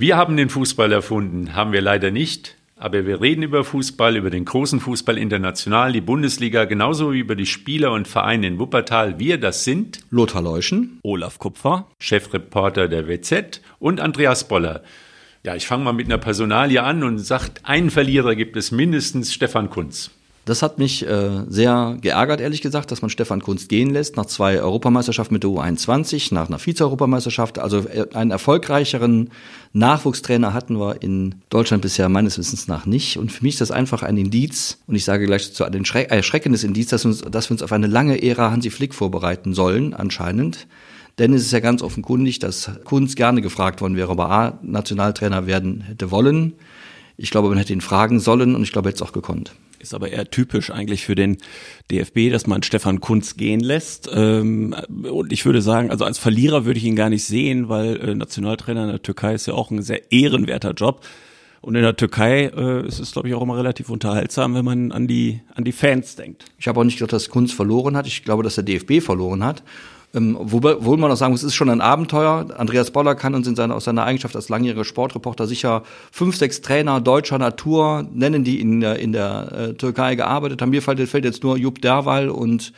Wir haben den Fußball erfunden, haben wir leider nicht. Aber wir reden über Fußball, über den großen Fußball international, die Bundesliga, genauso wie über die Spieler und Vereine in Wuppertal. Wir, das sind Lothar Leuschen, Olaf Kupfer, Chefreporter der WZ und Andreas Boller. Ja, ich fange mal mit einer Personalie an und sagt, einen Verlierer gibt es mindestens Stefan Kunz. Das hat mich äh, sehr geärgert, ehrlich gesagt, dass man Stefan Kunst gehen lässt nach zwei Europameisterschaften mit der U21, nach einer Vize-Europameisterschaft. Also äh, einen erfolgreicheren Nachwuchstrainer hatten wir in Deutschland bisher meines Wissens nach nicht. Und für mich ist das einfach ein Indiz, und ich sage gleich zu ein erschreckendes Indiz, dass, uns, dass wir uns auf eine lange Ära Hansi Flick vorbereiten sollen, anscheinend. Denn es ist ja ganz offenkundig, dass Kunz gerne gefragt worden wäre, ob er A, Nationaltrainer werden hätte wollen. Ich glaube, man hätte ihn fragen sollen und ich glaube, er hätte es auch gekonnt. Ist aber eher typisch eigentlich für den DFB, dass man Stefan Kunz gehen lässt. Ähm, und ich würde sagen, also als Verlierer würde ich ihn gar nicht sehen, weil äh, Nationaltrainer in der Türkei ist ja auch ein sehr ehrenwerter Job. Und in der Türkei äh, ist es, glaube ich, auch immer relativ unterhaltsam, wenn man an die, an die Fans denkt. Ich habe auch nicht gedacht, dass Kunz verloren hat. Ich glaube, dass der DFB verloren hat. Ähm, obwohl man auch sagen muss, es ist schon ein Abenteuer. Andreas Boller kann uns in seiner, aus seiner Eigenschaft als langjähriger Sportreporter sicher fünf, sechs Trainer deutscher Natur nennen, die in der, in der äh, Türkei gearbeitet haben. Mir fällt, fällt jetzt nur Jupp Derwal und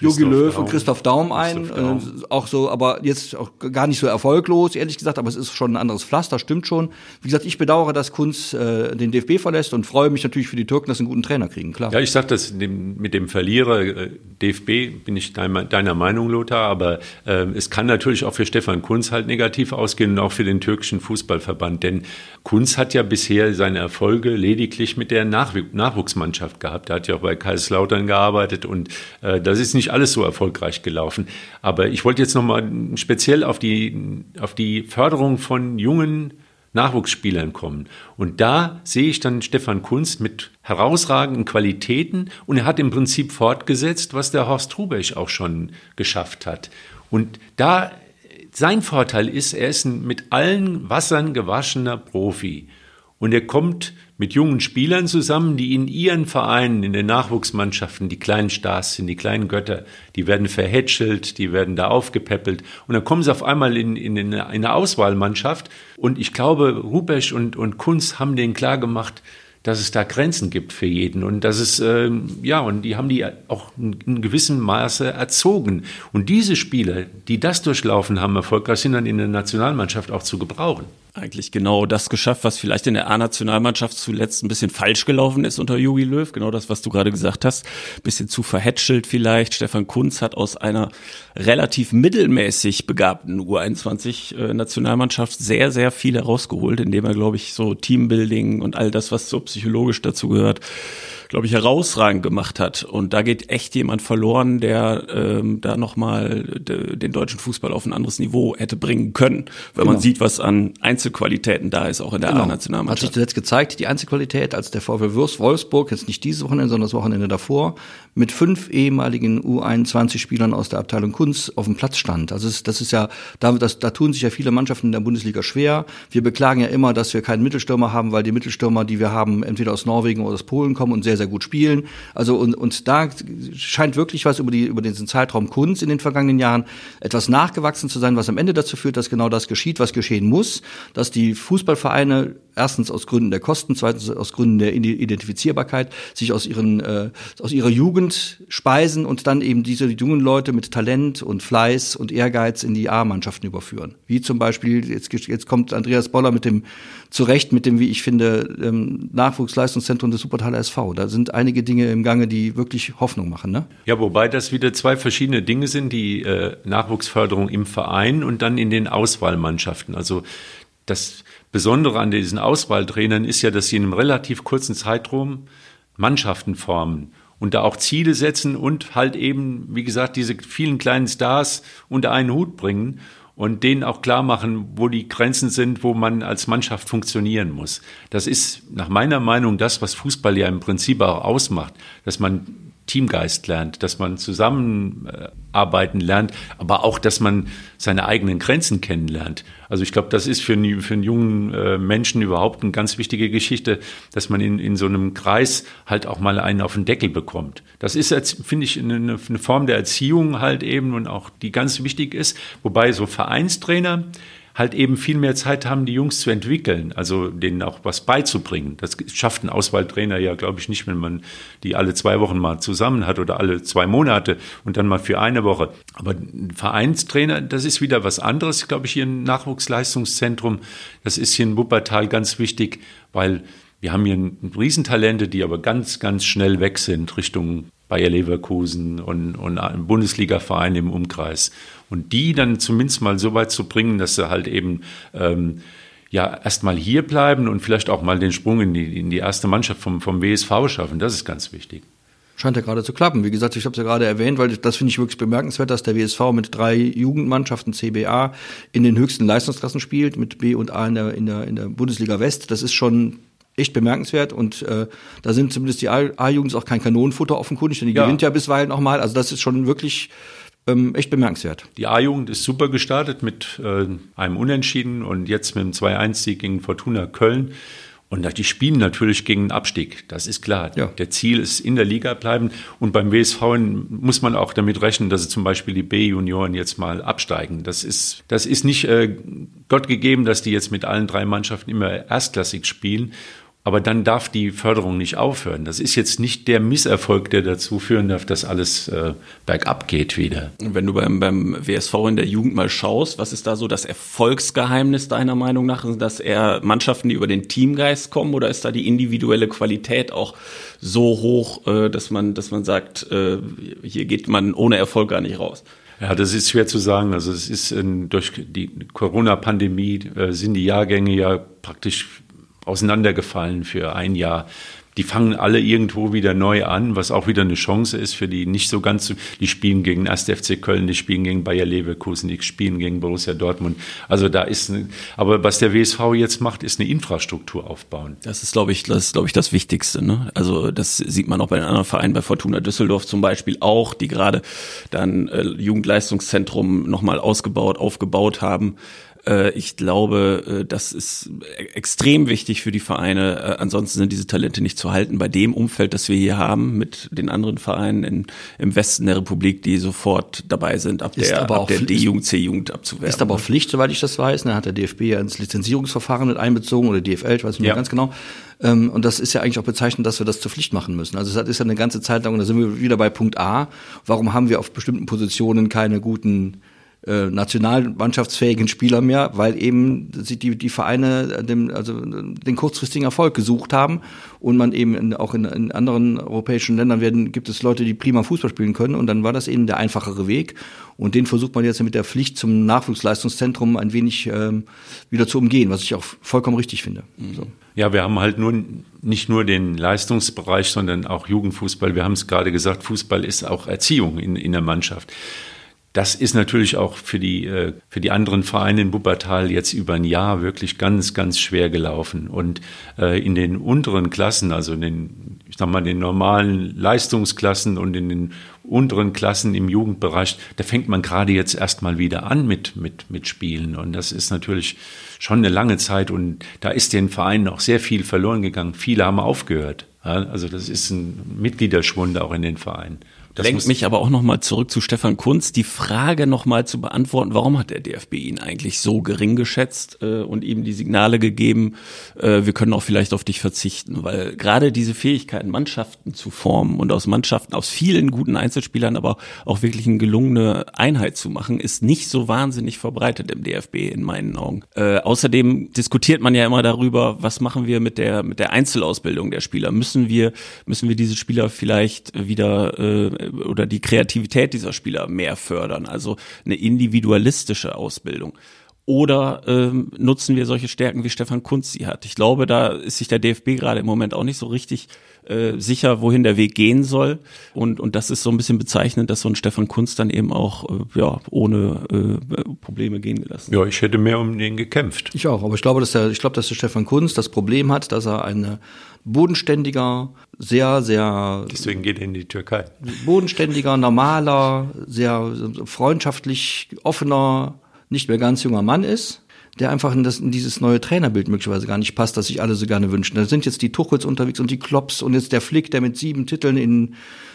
Jogi Löw und Christoph Daum ein. Christoph Daum. Äh, auch so, aber jetzt auch gar nicht so erfolglos, ehrlich gesagt, aber es ist schon ein anderes Pflaster, stimmt schon. Wie gesagt, ich bedauere, dass Kunz äh, den DFB verlässt und freue mich natürlich für die Türken, dass sie einen guten Trainer kriegen, klar. Ja, ich sag das mit dem Verlierer äh, DFB bin ich deiner, deiner Meinung, Lothar, aber äh, es kann natürlich auch für Stefan Kunz halt negativ ausgehen und auch für den türkischen Fußballverband, denn Kunz hat ja bisher seine Erfolge lediglich mit der Nach Nachwuchsmannschaft gehabt. Er hat ja auch bei Kaiserslautern gearbeitet und äh, das ist nicht alles so erfolgreich gelaufen. Aber ich wollte jetzt nochmal speziell auf die, auf die Förderung von jungen Nachwuchsspielern kommen. Und da sehe ich dann Stefan Kunst mit herausragenden Qualitäten und er hat im Prinzip fortgesetzt, was der Horst Rubesch auch schon geschafft hat. Und da sein Vorteil ist, er ist ein mit allen Wassern gewaschener Profi. Und er kommt mit jungen Spielern zusammen, die in ihren Vereinen, in den Nachwuchsmannschaften die kleinen Stars sind, die kleinen Götter, die werden verhätschelt, die werden da aufgepäppelt. Und dann kommen sie auf einmal in, in, in eine Auswahlmannschaft. Und ich glaube, Rubesch und, und Kunz haben denen klar gemacht, dass es da Grenzen gibt für jeden und dass es, äh, ja, und die haben die auch in, in gewissem Maße erzogen. Und diese Spieler, die das durchlaufen haben, erfolgreich sind dann in der Nationalmannschaft auch zu gebrauchen eigentlich genau das geschafft, was vielleicht in der A-Nationalmannschaft zuletzt ein bisschen falsch gelaufen ist unter Jogi Löw. Genau das, was du gerade gesagt hast. Bisschen zu verhätschelt vielleicht. Stefan Kunz hat aus einer relativ mittelmäßig begabten U21-Nationalmannschaft sehr, sehr viel herausgeholt, indem er, glaube ich, so Teambuilding und all das, was so psychologisch dazu gehört, glaube ich, herausragend gemacht hat. Und da geht echt jemand verloren, der ähm, da nochmal den deutschen Fußball auf ein anderes Niveau hätte bringen können, wenn genau. man sieht, was an Einzelqualitäten da ist, auch in der genau. A-Nationalmannschaft. Hat sich zuletzt gezeigt, die Einzelqualität, als der VfL Wolfsburg, jetzt nicht dieses Wochenende, sondern das Wochenende davor, mit fünf ehemaligen U21-Spielern aus der Abteilung Kunst auf dem Platz stand. Also das ist ja, da, das, da tun sich ja viele Mannschaften in der Bundesliga schwer. Wir beklagen ja immer, dass wir keinen Mittelstürmer haben, weil die Mittelstürmer, die wir haben, entweder aus Norwegen oder aus Polen kommen und sehr, sehr gut spielen. Also und, und da scheint wirklich was über, die, über diesen Zeitraum Kunst in den vergangenen Jahren etwas nachgewachsen zu sein, was am Ende dazu führt, dass genau das geschieht, was geschehen muss, dass die Fußballvereine erstens aus Gründen der Kosten, zweitens aus Gründen der Identifizierbarkeit sich aus ihren äh, aus ihrer Jugend speisen und dann eben diese jungen Leute mit Talent und Fleiß und Ehrgeiz in die A-Mannschaften überführen. Wie zum Beispiel jetzt jetzt kommt Andreas Boller mit dem zurecht mit dem, wie ich finde, ähm, Nachwuchsleistungszentrum des Supertaler SV. Da sind einige Dinge im Gange, die wirklich Hoffnung machen. Ne? Ja, wobei das wieder zwei verschiedene Dinge sind, die äh, Nachwuchsförderung im Verein und dann in den Auswahlmannschaften. Also das Besondere an diesen Auswahltrainern ist ja, dass sie in einem relativ kurzen Zeitraum Mannschaften formen und da auch Ziele setzen und halt eben, wie gesagt, diese vielen kleinen Stars unter einen Hut bringen und denen auch klar machen, wo die Grenzen sind, wo man als Mannschaft funktionieren muss. Das ist nach meiner Meinung das, was Fußball ja im Prinzip auch ausmacht, dass man Teamgeist lernt, dass man zusammenarbeiten lernt, aber auch, dass man seine eigenen Grenzen kennenlernt. Also ich glaube, das ist für einen, für einen jungen äh, Menschen überhaupt eine ganz wichtige Geschichte, dass man in, in so einem Kreis halt auch mal einen auf den Deckel bekommt. Das ist, finde ich, eine, eine Form der Erziehung halt eben und auch die ganz wichtig ist. Wobei so Vereinstrainer halt eben viel mehr Zeit haben, die Jungs zu entwickeln, also denen auch was beizubringen. Das schafft ein Auswahltrainer ja, glaube ich, nicht, wenn man die alle zwei Wochen mal zusammen hat oder alle zwei Monate und dann mal für eine Woche. Aber ein Vereinstrainer, das ist wieder was anderes, glaube ich, hier ein Nachwuchsleistungszentrum. Das ist hier in Wuppertal ganz wichtig, weil wir haben hier Riesentalente, die aber ganz, ganz schnell weg sind Richtung Bayer Leverkusen und, und Bundesliga-Verein im Umkreis. Und die dann zumindest mal so weit zu bringen, dass sie halt eben ähm, ja erstmal hier bleiben und vielleicht auch mal den Sprung in die, in die erste Mannschaft vom, vom WSV schaffen. Das ist ganz wichtig. Scheint ja gerade zu klappen. Wie gesagt, ich habe es ja gerade erwähnt, weil das finde ich wirklich bemerkenswert, dass der WSV mit drei Jugendmannschaften CBA in den höchsten Leistungsklassen spielt, mit B und A in der, in der, in der Bundesliga West. Das ist schon echt bemerkenswert und äh, da sind zumindest die A-Jugends auch kein Kanonenfutter offenkundig, denn die ja. gewinnt ja bisweilen auch mal. Also das ist schon wirklich ähm, echt bemerkenswert. Die A-Jugend ist super gestartet mit äh, einem Unentschieden und jetzt mit einem 2-1-Sieg gegen Fortuna Köln. Und die spielen natürlich gegen den Abstieg, das ist klar. Ja. Der Ziel ist in der Liga bleiben. Und beim WSV muss man auch damit rechnen, dass zum Beispiel die B-Junioren jetzt mal absteigen. Das ist, das ist nicht äh, Gott gegeben, dass die jetzt mit allen drei Mannschaften immer erstklassig spielen. Aber dann darf die Förderung nicht aufhören. Das ist jetzt nicht der Misserfolg, der dazu führen darf, dass alles äh, bergab geht wieder. Wenn du beim, beim WSV in der Jugend mal schaust, was ist da so das Erfolgsgeheimnis deiner Meinung nach? Dass eher Mannschaften, die über den Teamgeist kommen, oder ist da die individuelle Qualität auch so hoch, äh, dass man, dass man sagt, äh, hier geht man ohne Erfolg gar nicht raus? Ja, das ist schwer zu sagen. Also es ist durch die Corona-Pandemie äh, sind die Jahrgänge ja praktisch auseinandergefallen für ein Jahr. Die fangen alle irgendwo wieder neu an, was auch wieder eine Chance ist für die nicht so ganz, die spielen gegen 1. FC Köln, die spielen gegen Bayer Leverkusen, die spielen gegen Borussia Dortmund. Also da ist, eine, aber was der WSV jetzt macht, ist eine Infrastruktur aufbauen. Das ist, glaube ich, das glaube ich, das Wichtigste. Ne? Also das sieht man auch bei den anderen Vereinen, bei Fortuna Düsseldorf zum Beispiel auch, die gerade dann äh, Jugendleistungszentrum nochmal ausgebaut, aufgebaut haben. Äh, ich glaube, äh, das ist extrem wichtig für die Vereine. Äh, ansonsten sind diese Talente nicht zu halten bei dem Umfeld, das wir hier haben, mit den anderen Vereinen in, im Westen der Republik, die sofort dabei sind, ab ist der, ab der D-Jugend, C-Jugend abzuwerben. Ist aber auch Pflicht, soweit ich das weiß. Da hat der DFB ja ins Lizenzierungsverfahren mit einbezogen oder DFL, ich weiß nicht ja. ganz genau. Ähm, und das ist ja eigentlich auch bezeichnend, dass wir das zur Pflicht machen müssen. Also das ist ja eine ganze Zeit lang, und da sind wir wieder bei Punkt A. Warum haben wir auf bestimmten Positionen keine guten äh, nationalmannschaftsfähigen Spieler mehr, weil eben die, die Vereine dem, also den kurzfristigen Erfolg gesucht haben und man eben in, auch in, in anderen europäischen Ländern werden, gibt es Leute, die prima Fußball spielen können und dann war das eben der einfachere Weg und den versucht man jetzt mit der Pflicht zum Nachwuchsleistungszentrum ein wenig ähm, wieder zu umgehen, was ich auch vollkommen richtig finde. Mhm. So. Ja, wir haben halt nur nicht nur den Leistungsbereich, sondern auch Jugendfußball. Wir haben es gerade gesagt, Fußball ist auch Erziehung in, in der Mannschaft. Das ist natürlich auch für die, äh, für die anderen Vereine in Wuppertal jetzt über ein Jahr wirklich ganz, ganz schwer gelaufen. Und äh, in den unteren Klassen, also in den, ich sag mal, den normalen Leistungsklassen und in den unteren Klassen im Jugendbereich, da fängt man gerade jetzt erstmal wieder an mit, mit, mit Spielen. Und das ist natürlich schon eine lange Zeit und da ist den Vereinen auch sehr viel verloren gegangen. Viele haben aufgehört. Also das ist ein Mitgliederschwund auch in den Vereinen. Das lenkt mich aber auch nochmal zurück zu Stefan Kunz, die Frage nochmal zu beantworten, warum hat der DFB ihn eigentlich so gering geschätzt äh, und ihm die Signale gegeben, äh, wir können auch vielleicht auf dich verzichten, weil gerade diese Fähigkeiten, Mannschaften zu formen und aus Mannschaften, aus vielen guten Einzelspielern, aber auch wirklich eine gelungene Einheit zu machen, ist nicht so wahnsinnig verbreitet im DFB in meinen Augen. Äh, außerdem diskutiert man ja immer darüber, was machen wir mit der, mit der Einzelausbildung der Spieler? Müssen wir, müssen wir diese Spieler vielleicht wieder äh, oder die Kreativität dieser Spieler mehr fördern, also eine individualistische Ausbildung. Oder ähm, nutzen wir solche Stärken, wie Stefan Kunz sie hat? Ich glaube, da ist sich der DFB gerade im Moment auch nicht so richtig äh, sicher, wohin der Weg gehen soll. Und, und das ist so ein bisschen bezeichnend, dass so ein Stefan Kunz dann eben auch äh, ja, ohne äh, Probleme gehen gelassen Ja, ich hätte mehr um den gekämpft. Ich auch, aber ich glaube, dass der, ich glaube, dass der Stefan Kunz das Problem hat, dass er eine bodenständiger, sehr, sehr. Deswegen geht er in die Türkei. Bodenständiger, normaler, sehr freundschaftlich offener, nicht mehr ganz junger Mann ist der einfach in, das, in dieses neue Trainerbild möglicherweise gar nicht passt, das sich alle so gerne wünschen. Da sind jetzt die Tuchels unterwegs und die Klops und jetzt der Flick, der mit sieben Titeln in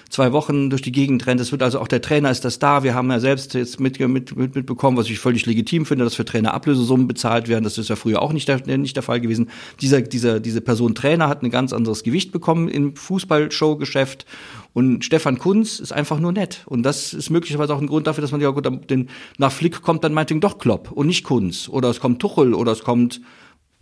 zwei Wochen durch die Gegend rennt. Es wird also auch der Trainer ist das da. Wir haben ja selbst jetzt mit, mit, mit, mitbekommen, was ich völlig legitim finde, dass für Trainer Ablösesummen bezahlt werden. Das ist ja früher auch nicht der, nicht der Fall gewesen. Dieser, dieser, diese Person Trainer hat ein ganz anderes Gewicht bekommen im Fußballshowgeschäft. Und Stefan Kunz ist einfach nur nett. Und das ist möglicherweise auch ein Grund dafür, dass man ja gut, den, nach Flick kommt dann meinetwegen doch Klopp und nicht Kunz. Oder es kommt Tuchel oder es kommt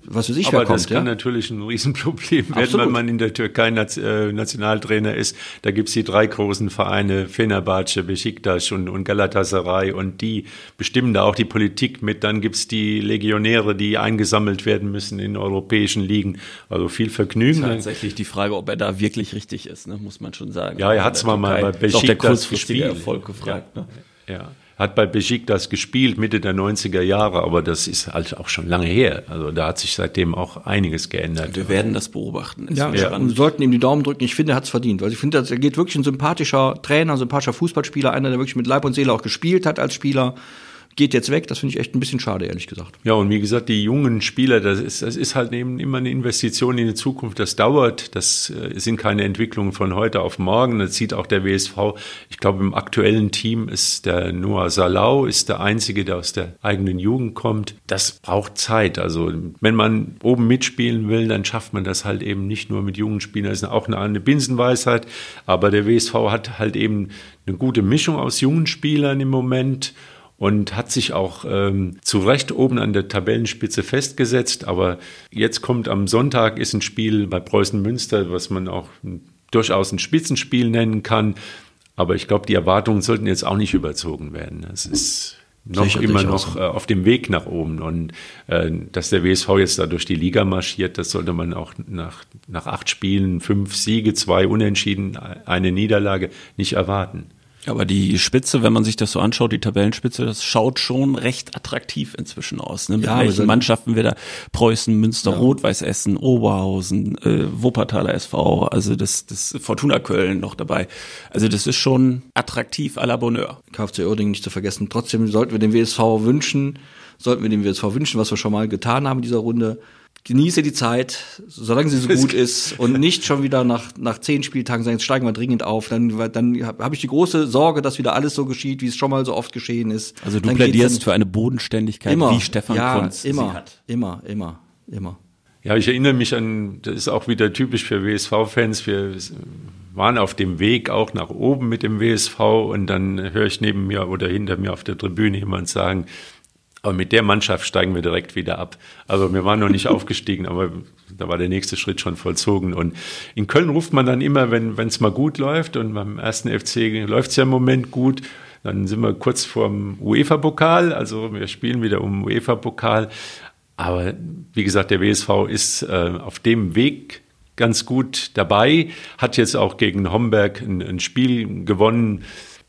was weiß ich, Aber kommt, das kann ja? natürlich ein Riesenproblem werden, Absolut. wenn man in der Türkei äh, Nationaltrainer ist. Da gibt's die drei großen Vereine, Fenerbahce, Besiktas und, und Galatasaray und die bestimmen da auch die Politik mit. Dann gibt's die Legionäre, die eingesammelt werden müssen in europäischen Ligen. Also viel Vergnügen. Tatsächlich die Frage, ob er da wirklich richtig ist, ne, muss man schon sagen. Ja, er hat's In der mal bei Türkei ist auch der Besiktas kurzfristige gespielt. Erfolg gefragt. Ja. Ne? Ja. Hat bei Besiktas gespielt, Mitte der 90er Jahre, aber das ist halt auch schon lange her. Also da hat sich seitdem auch einiges geändert. Wir werden das beobachten. Ist Ja, ja. spannend. und sollten ihm die Daumen drücken. Ich finde, er hat's verdient. Weil ich finde, er geht wirklich ein sympathischer Trainer, ein sympathischer Fußballspieler, einer, der wirklich mit Leib und Seele auch gespielt hat als Spieler. Geht jetzt weg. Das finde ich echt ein bisschen schade, ehrlich gesagt. Ja, und wie gesagt, die jungen Spieler, das ist, das ist halt eben immer eine Investition in die Zukunft. Das dauert. Das äh, sind keine Entwicklungen von heute auf morgen. Das sieht auch der WSV. Ich glaube, im aktuellen Team ist der Noah Salau, ist der Einzige, der aus der eigenen Jugend kommt. Das braucht Zeit. Also, wenn man oben mitspielen will, dann schafft man das halt eben nicht nur mit jungen Spielern. Das ist auch eine, eine Binsenweisheit. Aber der WSV hat halt eben eine gute Mischung aus jungen Spielern im Moment und hat sich auch ähm, zu Recht oben an der Tabellenspitze festgesetzt. Aber jetzt kommt am Sonntag ist ein Spiel bei Preußen Münster, was man auch durchaus ein Spitzenspiel nennen kann. Aber ich glaube, die Erwartungen sollten jetzt auch nicht überzogen werden. Es ist noch Sicher, immer noch äh, auf dem Weg nach oben. Und äh, dass der WSV jetzt da durch die Liga marschiert, das sollte man auch nach, nach acht Spielen, fünf Siege, zwei Unentschieden, eine Niederlage nicht erwarten. Aber die Spitze, wenn man sich das so anschaut, die Tabellenspitze, das schaut schon recht attraktiv inzwischen aus. Ne? Mit Ja, welchen Mannschaften wir da Preußen, Münster, Rot-Weiß Essen, Oberhausen, äh, Wuppertaler SV, also das, das Fortuna Köln noch dabei. Also das ist schon attraktiv à la Bonheur. KFC Uerdingen nicht zu vergessen. Trotzdem sollten wir dem WSV wünschen, sollten wir dem WSV wünschen, was wir schon mal getan haben in dieser Runde. Genieße die Zeit, solange sie so gut ist und nicht schon wieder nach, nach zehn Spieltagen sagen, jetzt steigen wir dringend auf. Dann, dann habe hab ich die große Sorge, dass wieder alles so geschieht, wie es schon mal so oft geschehen ist. Also du Dann plädierst für eine Bodenständigkeit, immer, wie Stefan ja, Kunz immer, sie hat. immer, immer, immer. Ja, ich erinnere mich an, das ist auch wieder typisch für WSV-Fans. Wir waren auf dem Weg auch nach oben mit dem WSV und dann höre ich neben mir oder hinter mir auf der Tribüne jemand sagen, aber mit der Mannschaft steigen wir direkt wieder ab. Also wir waren noch nicht aufgestiegen, aber da war der nächste Schritt schon vollzogen. Und in Köln ruft man dann immer, wenn es mal gut läuft und beim ersten FC läuft es ja im Moment gut, dann sind wir kurz vorm UEFA-Pokal, also wir spielen wieder um UEFA-Pokal. Aber wie gesagt, der WSV ist äh, auf dem Weg ganz gut dabei, hat jetzt auch gegen Homberg ein, ein Spiel gewonnen.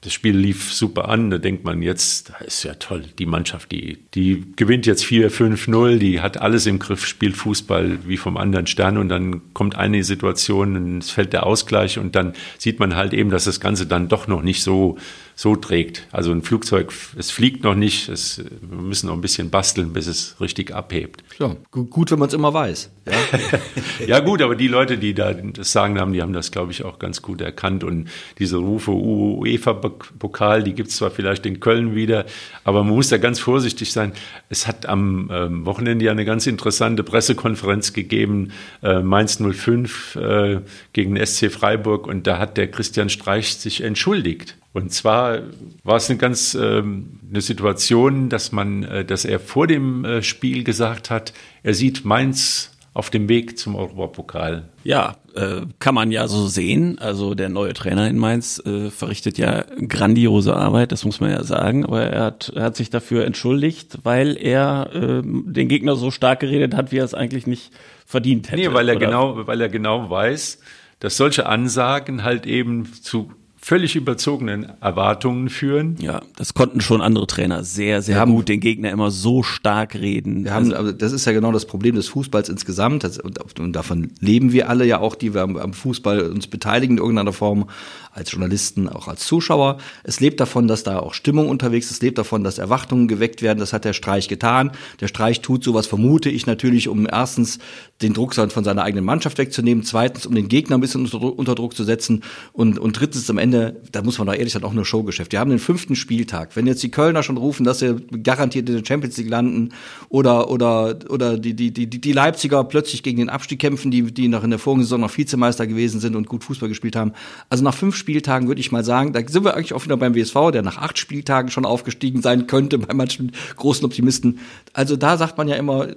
Das Spiel lief super an. Da denkt man jetzt, das ist ja toll. Die Mannschaft, die, die gewinnt jetzt 4-5-0, die hat alles im Griff, spielt Fußball wie vom anderen Stern. Und dann kommt eine Situation, und es fällt der Ausgleich und dann sieht man halt eben, dass das Ganze dann doch noch nicht so, so trägt. Also ein Flugzeug, es fliegt noch nicht. Es, wir müssen noch ein bisschen basteln, bis es richtig abhebt. Ja, gu- gut, wenn man es immer weiß. Ja? Ja gut, aber die Leute, die da das Sagen haben, die haben das, glaube ich, auch ganz gut erkannt. Und diese Rufe UEFA-Pokal, die gibt es zwar vielleicht in Köln wieder, aber man muss da ganz vorsichtig sein. Es hat am ähm, Wochenende ja eine ganz interessante Pressekonferenz gegeben, äh, Mainz 05 äh, gegen SC Freiburg und da hat der Christian Streich sich entschuldigt. Und zwar war es eine ganz ähm, eine Situation, dass man, äh, dass er vor dem äh, Spiel gesagt hat, er sieht Mainz auf dem Weg zum Europapokal. Ja, äh, kann man ja so sehen. Also der neue Trainer in Mainz äh, verrichtet ja grandiose Arbeit, das muss man ja sagen. Aber er hat, er hat sich dafür entschuldigt, weil er äh, den Gegner so stark geredet hat, wie er es eigentlich nicht verdient hätte. Nee, weil er oder? genau, weil er genau weiß, dass solche Ansagen halt eben zu völlig überzogenen Erwartungen führen. Ja, das konnten schon andere Trainer sehr, sehr haben, gut den Gegner immer so stark reden. Wir haben, also das ist ja genau das Problem des Fußballs insgesamt. Das, und, und, davon leben wir alle ja auch, die wir am, am Fußball uns beteiligen in irgendeiner Form als Journalisten, auch als Zuschauer. Es lebt davon, dass da auch Stimmung unterwegs ist. Es lebt davon, dass Erwartungen geweckt werden. Das hat der Streich getan. Der Streich tut sowas, vermute ich natürlich, um erstens den Druck von seiner eigenen Mannschaft wegzunehmen, zweitens, um den Gegner ein bisschen unter, unter Druck zu setzen und, und drittens am Ende, da muss man doch ehrlich sein, auch nur Showgeschäft. Wir haben den fünften Spieltag. Wenn jetzt die Kölner schon rufen, dass sie garantiert in der Champions League landen oder, oder, oder die, die, die, die Leipziger plötzlich gegen den Abstieg kämpfen, die, die noch in der vorigen Saison noch Vizemeister gewesen sind und gut Fußball gespielt haben. Also nach fünf Spieltagen würde ich mal sagen, da sind wir eigentlich auch wieder beim WSV, der nach acht Spieltagen schon aufgestiegen sein könnte, bei manchen großen Optimisten. Also da sagt man ja immer,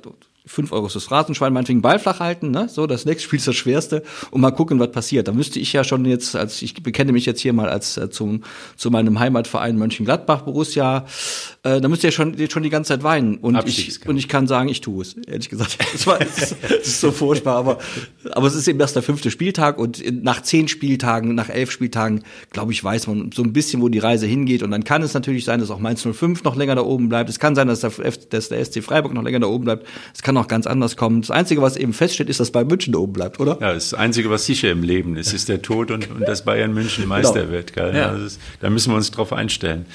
fünf Euro fürs Rasenschwein, meinetwegen Ball flach halten, ne? So, das nächste Spiel ist das Schwerste und mal gucken, was passiert. Da müsste ich ja schon jetzt, als ich bekenne mich jetzt hier mal als äh, zum, zu meinem Heimatverein Mönchengladbach, Borussia, äh, da müsste ich ja schon, schon die ganze Zeit weinen. Und ich, und ich kann sagen, ich tue es, ehrlich gesagt. Das, war, das ist so furchtbar, aber, aber es ist eben erst der fünfte Spieltag und nach zehn Spieltagen, nach elf Spieltagen, glaube ich, weiß man so ein bisschen, wo die Reise hingeht. Und dann kann es natürlich sein, dass auch Mainz 05 noch länger da oben bleibt. Es kann sein, dass der, dass der SC Freiburg noch länger da oben bleibt. Es kann auch ganz anders kommen. Das Einzige, was eben feststeht, ist, dass Bayern München oben bleibt, oder? Ja, das Einzige, was sicher im Leben ist, ist der Tod und, und dass Bayern München genau. Meister genau. wird. Gell? Ja. Ist, da müssen wir uns drauf einstellen.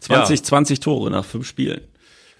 20, ja. 20 Tore nach fünf Spielen.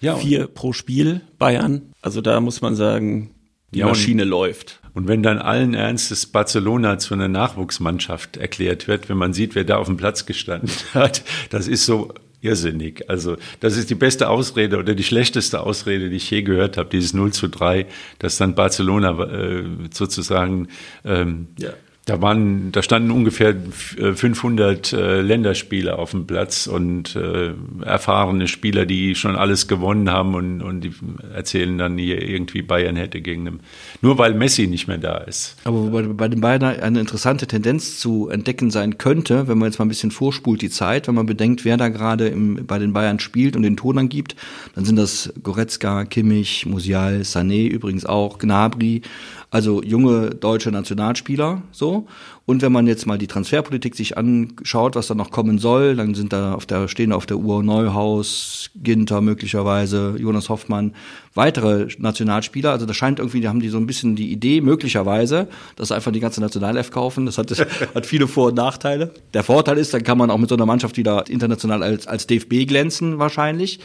Ja, Vier pro Spiel Bayern. Also da muss man sagen, die ja, Maschine und, läuft. Und wenn dann allen Ernstes Barcelona zu einer Nachwuchsmannschaft erklärt wird, wenn man sieht, wer da auf dem Platz gestanden hat, das ist so irrsinnig. Also das ist die beste Ausrede oder die schlechteste Ausrede, die ich je gehört habe, dieses 0 zu 3, dass dann Barcelona äh, sozusagen ähm, ja. Da waren, da standen ungefähr 500 äh, Länderspieler auf dem Platz und äh, erfahrene Spieler, die schon alles gewonnen haben und, und die erzählen dann hier irgendwie Bayern hätte gegen them. Nur weil Messi nicht mehr da ist. Aber bei, bei den Bayern eine interessante Tendenz zu entdecken sein könnte, wenn man jetzt mal ein bisschen vorspult die Zeit, wenn man bedenkt, wer da gerade im, bei den Bayern spielt und den Ton angibt, dann sind das Goretzka, Kimmich, Musial, Sané übrigens auch, Gnabry also junge deutsche Nationalspieler so. Und wenn man jetzt mal die Transferpolitik sich anschaut, was da noch kommen soll, dann sind da auf der, stehen auf der Uhr Neuhaus, Ginter möglicherweise, Jonas Hoffmann, weitere Nationalspieler. Also da scheint irgendwie, da haben die so ein bisschen die Idee, möglicherweise, dass einfach die ganze Nationalelf kaufen. Das hat, hat viele Vor- und Nachteile. Der Vorteil ist, dann kann man auch mit so einer Mannschaft wieder international als, als DFB glänzen, wahrscheinlich.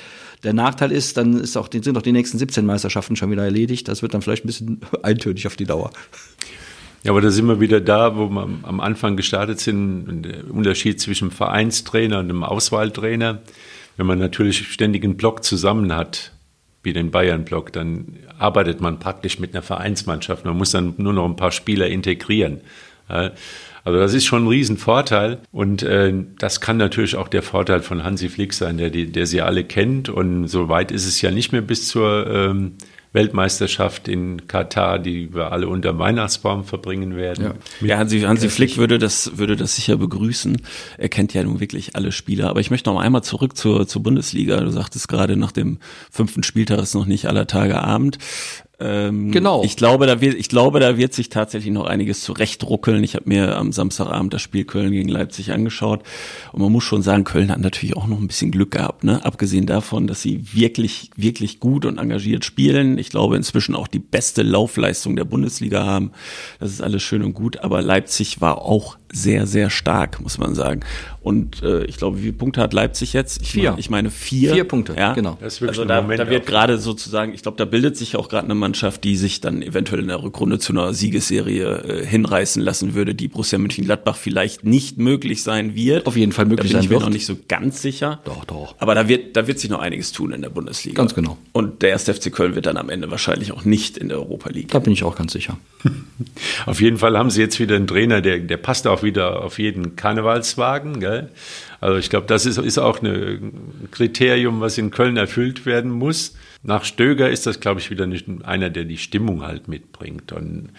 Der Nachteil ist, dann ist auch, sind auch die nächsten 17 Meisterschaften schon wieder erledigt. Das wird dann vielleicht ein bisschen eintönig auf die Dauer. Ja, aber da sind wir wieder da, wo wir am Anfang gestartet sind, der Unterschied zwischen Vereinstrainer und einem Auswahltrainer. Wenn man natürlich ständig einen Block zusammen hat, wie den Bayern-Block, dann arbeitet man praktisch mit einer Vereinsmannschaft. Man muss dann nur noch ein paar Spieler integrieren. Also das ist schon ein Riesenvorteil und äh, das kann natürlich auch der Vorteil von Hansi Flick sein, der, der sie alle kennt und so weit ist es ja nicht mehr bis zur ähm, Weltmeisterschaft in Katar, die wir alle unter Weihnachtsbaum verbringen werden. Ja, ja Hansi, Hansi Flick würde das, würde das sicher begrüßen. Er kennt ja nun wirklich alle Spieler. Aber ich möchte noch einmal zurück zur, zur Bundesliga. Du sagtest gerade, nach dem fünften Spieltag ist noch nicht aller Tage Abend. Ähm, genau. Ich glaube, da wird, ich glaube, da wird sich tatsächlich noch einiges zurechtruckeln. Ich habe mir am Samstagabend das Spiel Köln gegen Leipzig angeschaut und man muss schon sagen, Köln hat natürlich auch noch ein bisschen Glück gehabt, ne? Abgesehen davon, dass sie wirklich, wirklich gut und engagiert spielen. Ich glaube, inzwischen auch die beste Laufleistung der Bundesliga haben. Das ist alles schön und gut, aber Leipzig war auch sehr, sehr stark, muss man sagen. Und äh, ich glaube, wie viele Punkte hat Leipzig jetzt? Ich vier. Meine, ich meine vier. Vier Punkte, ja? genau. also da, da wird gerade sozusagen, ich glaube, da bildet sich auch gerade eine Mannschaft, die sich dann eventuell in der Rückrunde zu einer Siegesserie äh, hinreißen lassen würde, die Borussia Mönchengladbach vielleicht nicht möglich sein wird. Auf jeden Fall möglich da bin sein ich mir noch nicht so ganz sicher. Doch, doch. Aber da wird, da wird sich noch einiges tun in der Bundesliga. Ganz genau. Und der erste FC Köln wird dann am Ende wahrscheinlich auch nicht in der Europa League. Da bin ich auch ganz sicher. Auf jeden Fall haben sie jetzt wieder einen Trainer, der, der passt auch wieder auf jeden Karnevalswagen. Gell? Also ich glaube, das ist, ist auch ein Kriterium, was in Köln erfüllt werden muss. Nach Stöger ist das, glaube ich, wieder nicht einer, der die Stimmung halt mitbringt. Und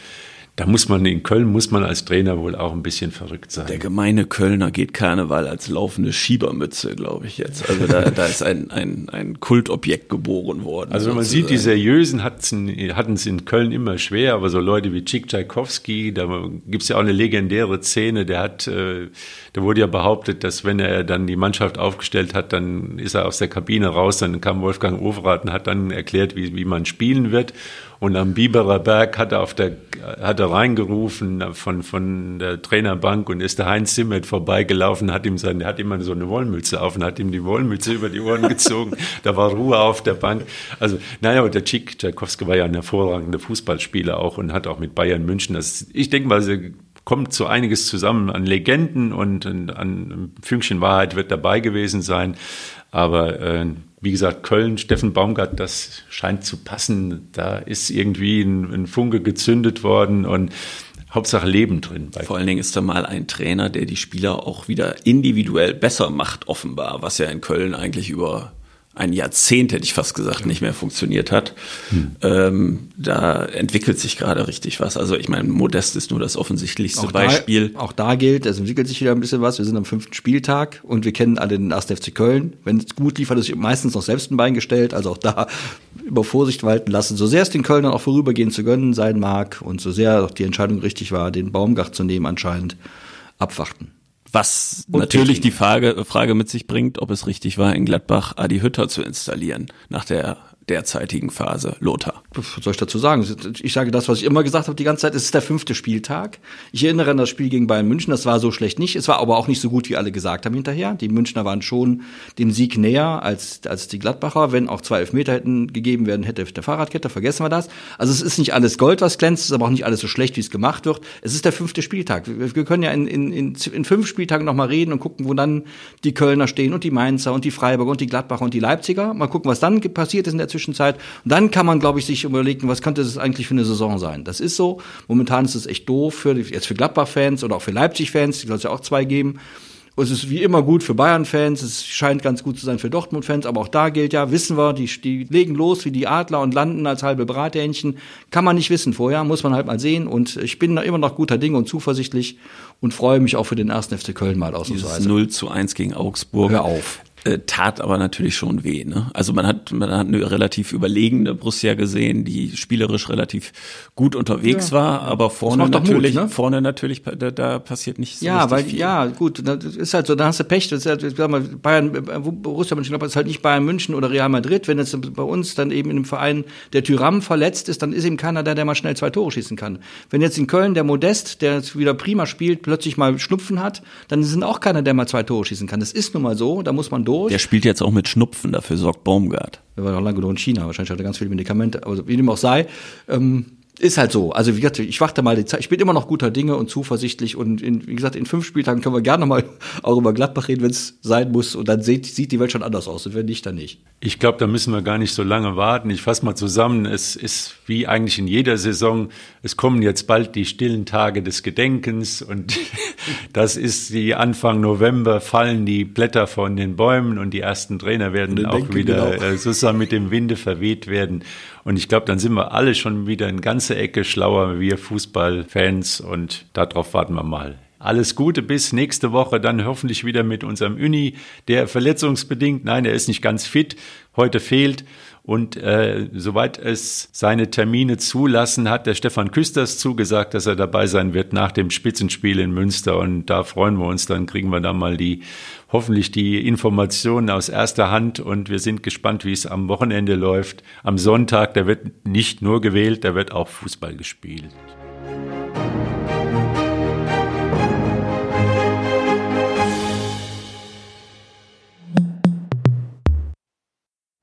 da muss man in Köln, muss man als Trainer wohl auch ein bisschen verrückt sein. Der gemeine Kölner geht Karneval als laufende Schiebermütze, glaube ich jetzt. Also da, da ist ein, ein, ein Kultobjekt geboren worden. Also wenn man sieht, die Seriösen hatten es in Köln immer schwer, aber so Leute wie Chick Tchaikovsky, da gibt's ja auch eine legendäre Szene, der hat, äh, da wurde ja behauptet, dass wenn er dann die Mannschaft aufgestellt hat, dann ist er aus der Kabine raus, dann kam Wolfgang Overath und hat dann erklärt, wie, wie man spielen wird. Und am Biberer Berg hat er auf der, hat er reingerufen von, von der Trainerbank und ist der Heinz Zimmet vorbeigelaufen, hat ihm sein, hat immer so eine Wollmütze auf und hat ihm die Wollmütze über die Ohren gezogen. da war Ruhe auf der Bank. Also, naja, und der Chick Tchaikovsky war ja ein hervorragender Fußballspieler auch und hat auch mit Bayern München, das, ich denke mal, kommt so einiges zusammen an Legenden und an, an Fünkchen Wahrheit wird dabei gewesen sein. Aber äh, wie gesagt, Köln, Steffen Baumgart, das scheint zu passen. Da ist irgendwie ein, ein Funke gezündet worden und Hauptsache Leben drin. Vor allen Dingen ist da mal ein Trainer, der die Spieler auch wieder individuell besser macht, offenbar, was ja in Köln eigentlich über ein Jahrzehnt, hätte ich fast gesagt, nicht mehr funktioniert hat. Hm. Ähm, da entwickelt sich gerade richtig was. Also ich meine, Modest ist nur das offensichtlichste auch Beispiel. Da, auch da gilt, es entwickelt sich wieder ein bisschen was. Wir sind am fünften Spieltag und wir kennen alle den 1. FC Köln. Wenn es gut lief, hat es meistens noch selbst ein Bein gestellt. Also auch da über Vorsicht walten lassen. So sehr es den Kölnern auch vorübergehend zu gönnen sein mag und so sehr auch die Entscheidung richtig war, den Baumgart zu nehmen anscheinend, abwarten. Was und natürlich die Frage, Frage mit sich bringt, ob es richtig war, in Gladbach Adi Hütter zu installieren nach der derzeitigen Phase, Lothar? Was soll ich dazu sagen? Ich sage das, was ich immer gesagt habe die ganze Zeit, es ist der fünfte Spieltag. Ich erinnere an das Spiel gegen Bayern München, das war so schlecht nicht. Es war aber auch nicht so gut, wie alle gesagt haben hinterher. Die Münchner waren schon dem Sieg näher als, als die Gladbacher. Wenn auch zwei Elfmeter hätten gegeben werden, hätte der Fahrradkette, vergessen wir das. Also es ist nicht alles Gold, was glänzt, es ist aber auch nicht alles so schlecht, wie es gemacht wird. Es ist der fünfte Spieltag. Wir können ja in, in, in, in fünf Spieltagen nochmal reden und gucken, wo dann die Kölner stehen und die Mainzer und die Freiburger und die Gladbacher und die Leipziger. Mal gucken, was dann passiert ist in der Zwischenzeit. Und dann kann man, glaube ich, sich überlegen, was könnte das eigentlich für eine Saison sein. Das ist so. Momentan ist es echt doof für jetzt für Gladbach-Fans oder auch für Leipzig-Fans. Die soll es ja auch zwei geben. Und es ist wie immer gut für Bayern-Fans, es scheint ganz gut zu sein für Dortmund-Fans, aber auch da gilt ja, wissen wir, die, die legen los wie die Adler und landen als halbe Brathähnchen. Kann man nicht wissen vorher, muss man halt mal sehen. Und ich bin da immer noch guter Dinge und zuversichtlich und freue mich auch für den ersten FC Köln mal ausnahmsweise. 0 zu 1 gegen Augsburg. Hör auf äh, tat aber natürlich schon weh. Ne? Also man hat, man hat eine relativ überlegene Borussia gesehen, die spielerisch relativ gut unterwegs ja. war, aber vorne natürlich, Mut, ne? vorne natürlich, da, da passiert nicht so Ja, weil viel. ja gut, das ist halt so, da hast du Pech. Das ist halt, sag mal, Bayern, Borussia Mönchengladbach ist halt nicht Bayern München oder Real Madrid. Wenn jetzt bei uns dann eben in einem Verein der Tyram verletzt ist, dann ist eben keiner da, der mal schnell zwei Tore schießen kann. Wenn jetzt in Köln der Modest, der wieder prima spielt, plötzlich mal Schnupfen hat, dann sind auch keiner, der mal zwei Tore schießen kann. Das ist nun mal so, da muss man durch durch. Der spielt jetzt auch mit Schnupfen, dafür sorgt Baumgart. Er war noch lange genug in China, wahrscheinlich hat er ganz viele Medikamente, aber wie dem auch sei. Ähm, ist halt so. Also wie gesagt, ich warte mal die Zeit. Ich bin immer noch guter Dinge und zuversichtlich und in, wie gesagt, in fünf Spieltagen können wir gerne mal auch über Gladbach reden, wenn es sein muss. Und dann sieht, sieht die Welt schon anders aus. Und wenn nicht, dann nicht. Ich glaube, da müssen wir gar nicht so lange warten. Ich fasse mal zusammen. Es ist wie eigentlich in jeder Saison. Es kommen jetzt bald die stillen Tage des Gedenkens und das ist die Anfang November fallen die Blätter von den Bäumen und die ersten Trainer werden auch wieder genau. äh, sozusagen mit dem Winde verweht werden. Und ich glaube, dann sind wir alle schon wieder in ganze Ecke schlauer, wir Fußballfans. Und darauf warten wir mal. Alles Gute bis nächste Woche, dann hoffentlich wieder mit unserem Uni, der verletzungsbedingt, nein, er ist nicht ganz fit, heute fehlt. Und äh, soweit es seine Termine zulassen, hat der Stefan Küsters zugesagt, dass er dabei sein wird nach dem Spitzenspiel in Münster. Und da freuen wir uns, dann kriegen wir da mal die hoffentlich die Informationen aus erster Hand und wir sind gespannt, wie es am Wochenende läuft. Am Sonntag, da wird nicht nur gewählt, da wird auch Fußball gespielt.